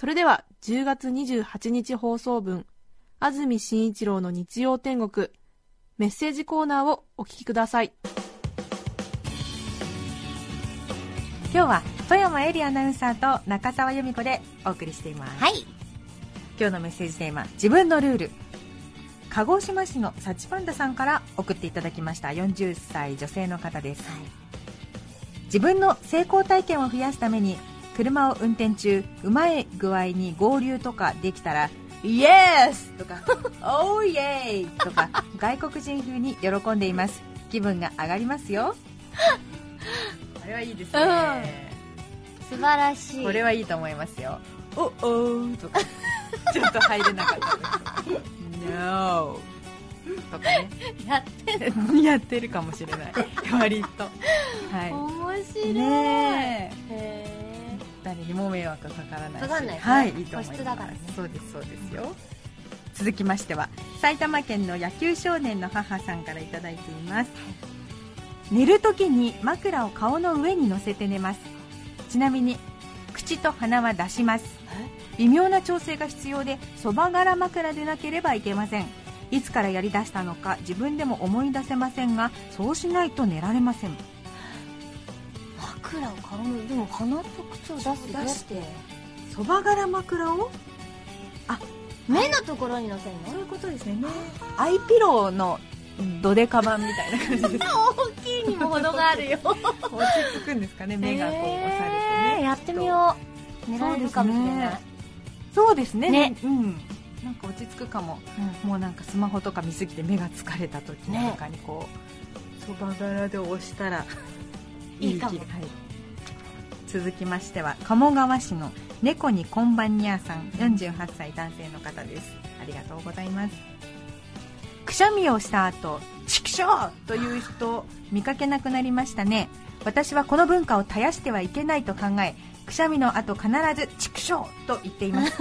それでは、10月28日放送分、安住紳一郎の日曜天国、メッセージコーナーをお聞きください。今日は富山エリアナウンサーと中澤由美子でお送りしています、はい。今日のメッセージテーマ自分のルール。鹿児島市のサチパンダさんから送っていただきました。40歳女性の方です、自分の成功体験を増やすために車を運転中うまい具合に合流とかできたらイエスとかオーイエーイとか外国人風に喜んでいます。気分が上がりますよ。あれはいいですね、素晴らしい。これはいいと思いますよ。おおーとか。ちょっと入れなかったです No とかね。やって やってるかもしれない。割と。は面白いい。ねえへ誰にも迷惑かからないし。かかんないですね。はいいいと思います。個室だからね。そうですそうですよ。続きましては埼玉県の野球少年の母さんからいただいています。寝るときに枕を顔の上に乗せて寝ます。ちなみに口と鼻は出します。微妙な調整が必要でそば柄枕でなければいけません。いつからやりだしたのか自分でも思い出せませんがそうしないと寝られません枕を顔のでも鼻と口を出す出して。そば柄枕を？目のところに乗せるの？そういうことですね。アイピローのドデカ版みたいな感じです。大きいにも程があるよ。落ち着くんですかね目がこう押されてね、えーやってみよう。寝られるかもしれない。そうですね。ね。うん。なんか落ち着くかも、もうなんかスマホとか見すぎて目が疲れた時なんかにこうそば柄で押したらいいかも。はい、続きましては鴨川市の猫にこんばんにゃーさん48歳男性の方です。ありがとうございます。くしゃみをした後畜生という人見かけなくなりましたね。私はこの文化を絶やしてはいけないと考えくしゃみの後必ず畜生と言っています。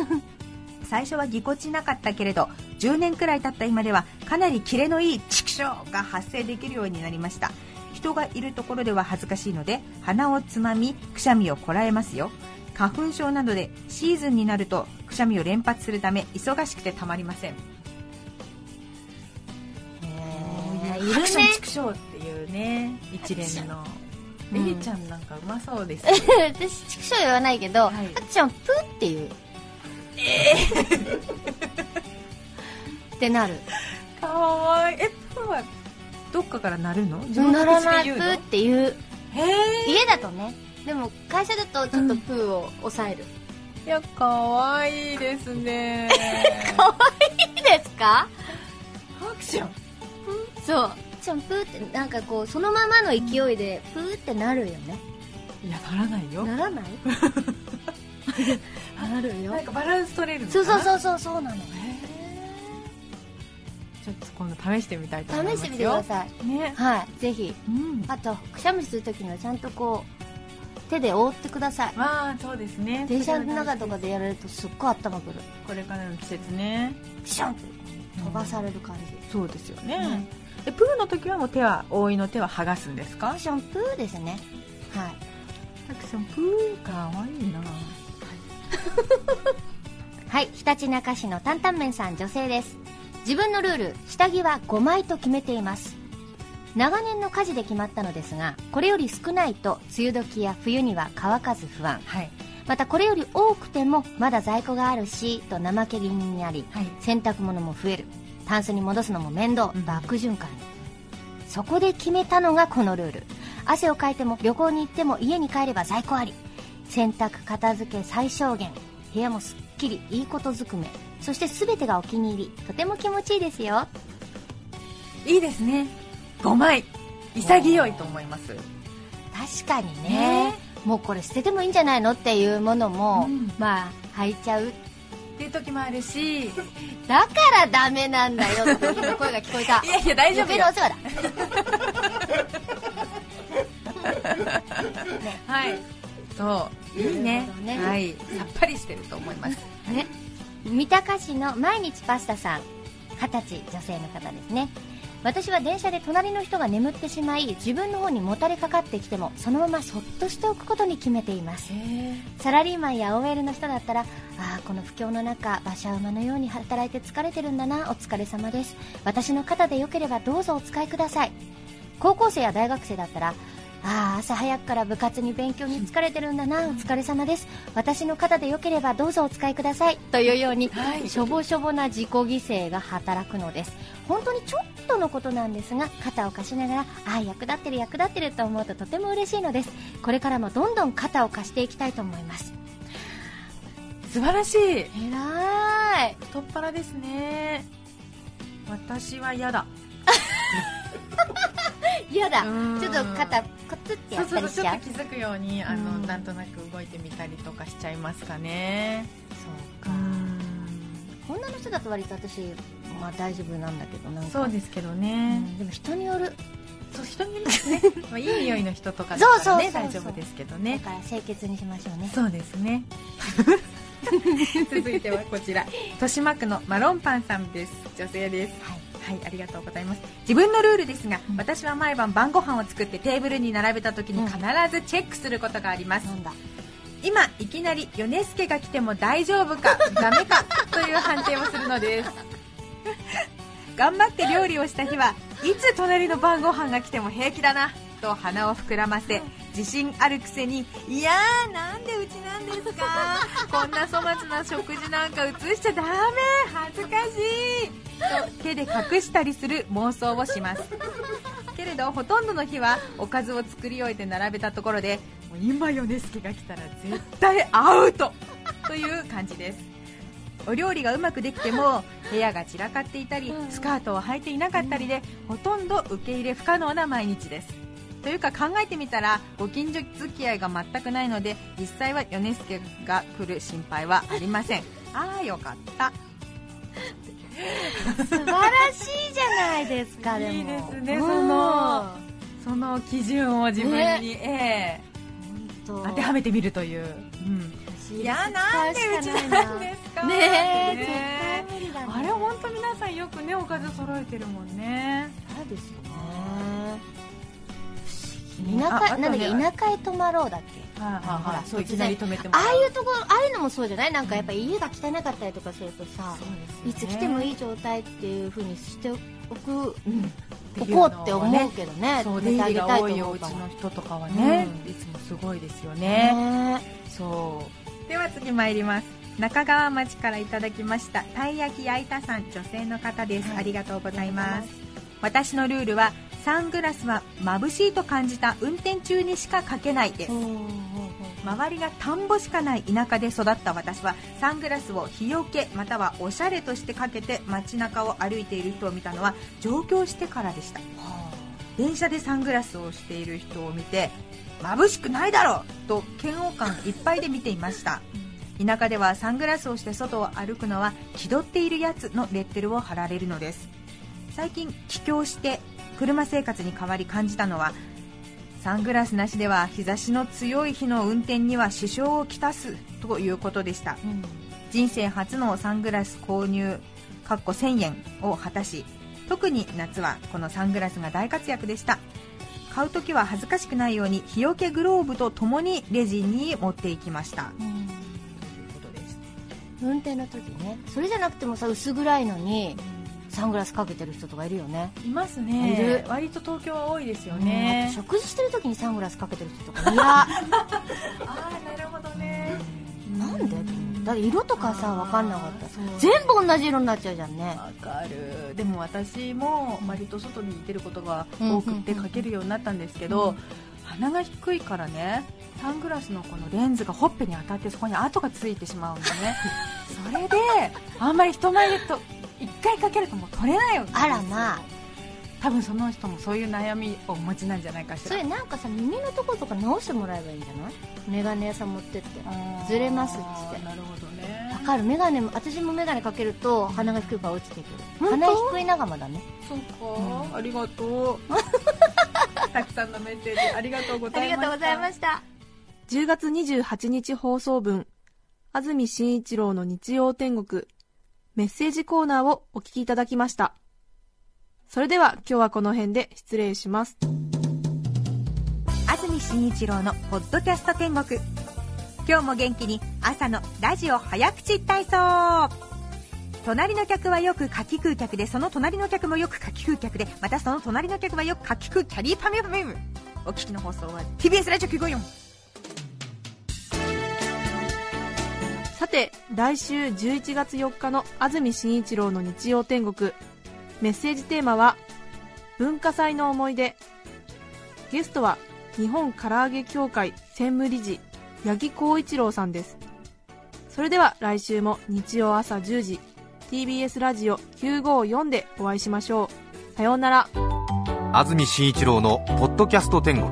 最初はぎこちなかったけれど10年くらい経った今ではかなりキレのいい畜生が発生できるようになりました。人がいるところでは恥ずかしいので鼻をつまみくしゃみをこらえますよ。花粉症などでシーズンになるとくしゃみを連発するため忙しくてたまりません。いるね。畜生っていうね一連の。うん。エリちゃんなんかうまそうです 私畜生言わないけどはい。あっちゃんプーっていうってなる。かわいい。えプーはどっかから鳴るの？自分ならないプーっていう。へえ家だとね。でも会社だとちょっとプーを抑える、いやかわいいですね。いいですか？ハクションそう。ちゃんプーってなんかこうそのままの勢いでプーってなるよね。いやならないよ。ならない？なるよ。なんかバランス取れるそうな？そうそうそうそうなの。ちょっと今度試してみたいと思いますよ。試してみてください。ね。はいぜひ。うん。あとくしゃみするときにはちゃんとこう手で覆ってください。まあそうですね。電車の中とかでやられるとすっごい頭くる。これからの季節ね。ピシャンって飛ばされる感じ、そうですよね、うん。でプーの時はもう手は覆いの手は剥がすんですか？アクションプーですね。はい。タクさんプーかわいいな はいひたちなか市の担々麺さん女性です。自分のルール下着は5枚と決めています。長年の家事で決まったのですがこれより少ないと梅雨時や冬には乾かず不安。はい。またこれより多くてもまだ在庫があるしと怠け気味になりはい。洗濯物も増える。タンスに戻すのも面倒。うん。と悪循環に、そこで決めたのがこのルール。汗をかいても旅行に行っても家に帰れば在庫あり洗濯片付け最小限。部屋もすっきりいいことずくめ。そして全てがお気に入り。とても気持ちいいですよ。いいですね。5枚潔いと思います。確かにね。もうこれ捨ててもいいんじゃないのっていうものも、うん。まあ履いちゃう。っていう時もあるし。だからダメなんだよっていう声が聞こえた。いやいや大丈夫よ。余計なお世話だ。はいそう。いいね。ね。はい。さっぱりしてると思います。ね。三鷹市の毎日パスタさん。二十歳女性の方ですね。私は電車で隣の人が眠ってしまい自分の方にもたれかかってきてもそのままそっとしておくことに決めています。サラリーマンや OL の人だったらああこの不況の中馬車馬のように働いて疲れてるんだな。お疲れ様です。私の肩でよければどうぞお使いください。高校生や大学生だったらああ朝早くから部活に勉強に疲れてるんだな。お疲れ様です。私の肩でよければどうぞお使いください。というように、はい。しょぼしょぼな自己犠牲が働くのです。本当にちょっとのことなんですが肩を貸しながらああ役立ってる役立ってると思うととても嬉しいのです。これからもどんどん肩を貸していきたいと思います。素晴らしい。えらい。太っ腹ですね。私は嫌だ 嫌だ。うん。ちょっと肩コツってやそうそうそうちょったりしちゃう気づくようにあの、うん。なんとなく動いてみたりとかしちゃいますかね。そうか。女の人だと割と私、まあ、大丈夫なんだけどなんか。そうですけどうね、ん。でも人による。そう人によりますね。まあいい匂いの人とかだったら大丈夫ですけどだねから清潔にしましょうね。そうですね。続いてはこちら。豊島区のマロンパンさんです。女性です。はいはいありがとうございます。自分のルールですが、うん。私は毎晩晩ご飯を作ってテーブルに並べた時にうん。必ずチェックすることがあります、なんだ？今いきなり米助が来ても大丈夫かダメか という判定をするのです。頑張って料理をした日はいつ隣の晩ご飯が来ても平気だなと鼻を膨らませ自信あるくせにいやーなんでうちなんですかこんな粗末な食事なんか映しちゃダメ恥ずかしいと手で隠したりする妄想をします。けれどほとんどの日はおかずを作り終えて並べたところでもう今米助が来たら絶対アウトという感じです。お料理がうまくできても部屋が散らかっていたりスカートを履いていなかったりでほとんど受け入れ不可能な毎日です。というか考えてみたらご近所付き合いが全くないので実際は米助が来る心配はありません。ああよかった素晴らしいじゃないですかでも。いいですねうん。そのその基準を自分に、ええ。本当当てはめてみるという、うん、いやなんでうちなんですか。ねえね絶対無理だね。あれ本当皆さんよくねおかず揃えてるもんね。そうですよね。ね田舎あなんだっけ田舎へ泊まろうだっけ？ほらはいそういきなり止めてもあらあいうところああいうのもそうじゃない？なんかやっぱ家が汚かったりとかするとさいつ来てもいい状態っていう風にしておくうん。おこうって思うけどね。そう止めてあげたいと出入りが多いお家思うからの人とかはね、うん。いつもすごいですよね。ねそう。では次参ります。中川町からいただきました。たい焼き焼いたさん女性の方です、はい。ありがとうございます。私のルールはサングラスは眩しいと感じた運転中にしかかけないです周りが田んぼしかない田舎で育った私はサングラスを日よけまたはおしゃれとしてかけて街中を歩いている人を見たのは上京してからでした。電車でサングラスをしている人を見て眩しくないだろうと嫌悪感いっぱいで見ていました。田舎ではサングラスをして外を歩くのは気取っているやつのレッテルを貼られるのです。最近帰郷して車生活に変わり感じたのはサングラスなしでは日差しの強い日の運転には支障をきたすということでした。うん。人生初のサングラス購入かっこ1000円を果たし特に夏はこのサングラスが大活躍でした。買う時は恥ずかしくないように日よけグローブとともにレジに持っていきました。ということです。運転の時ねそれじゃなくてもさ薄暗いのにサングラスかけてる人とかいるよね。いますいねる。割と東京は多いですようん食事してる時にサングラスかけてる人とかいや。ああなるほどね。なんで？だって色とかさ分かんなかった全部同じ色になっちゃうじゃんね。わかる。でも私も割と外に出ることが多くてうん。かけるようになったんですけど、うん。鼻が低いからねサングラスのこのレンズがほっぺに当たってそこに跡がついてしまうんでね。それであんまり人前でと一回かけるともう取れないよあらまあ。多分その人もそういう悩みをお持ちなんじゃないかしら。それなんかさ耳のところとか直してもらえばいいんじゃない？メガネ屋さん持ってって。ずれますっつって。なるほどね。わかる。メガネも私もメガネかけると鼻が低いから落ちてくる。本当？鼻低い仲間だね。そうか、ありがとう。たくさんのメッセージありがとうございました。した。10月28日放送分、安住紳一郎の日曜天国、メッセージコーナーをお聞きいただきました。それでは今日はこの辺で失礼します。安住紳一郎のポッドキャスト天国今日も元気に朝のラジオ早口体操隣の客はよく夏季空客でその隣の客もよく夏季空客でまたその隣の客はよく夏季空キャリーパミュパミュお聞きの放送は TBS ラジオ954て、来週11月4日の安住紳一郎の日曜天国、メッセージテーマは、文化祭の思い出。ゲストは、日本唐揚げ協会専務理事、八木浩一郎さんです。それでは来週も日曜朝10時、TBS ラジオ954でお会いしましょう。さようなら。安住紳一郎の「ポッドキャスト天国」